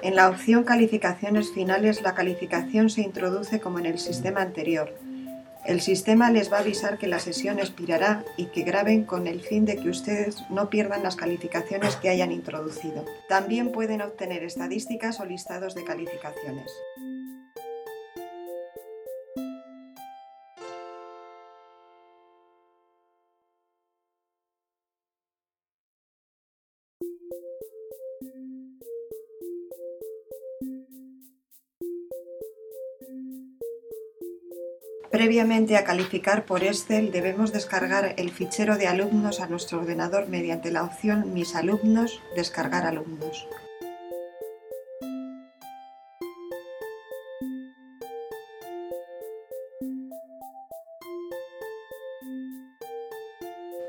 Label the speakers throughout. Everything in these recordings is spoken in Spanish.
Speaker 1: En la opción Calificaciones finales la calificación se introduce como en el sistema anterior. El sistema les va a avisar que la sesión expirará y que graben con el fin de que ustedes no pierdan las calificaciones que hayan introducido. También pueden obtener estadísticas o listados de calificaciones. Previamente a calificar por Excel debemos descargar el fichero de alumnos a nuestro ordenador mediante la opción Mis alumnos, Descargar alumnos.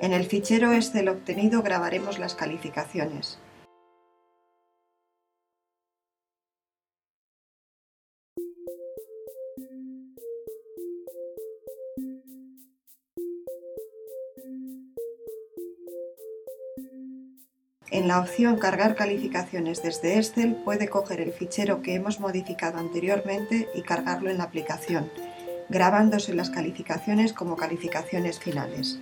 Speaker 1: En el fichero Excel obtenido grabaremos las calificaciones. En la opción Cargar calificaciones desde Excel puede coger el fichero que hemos modificado anteriormente y cargarlo en la aplicación, grabándose las calificaciones como calificaciones finales.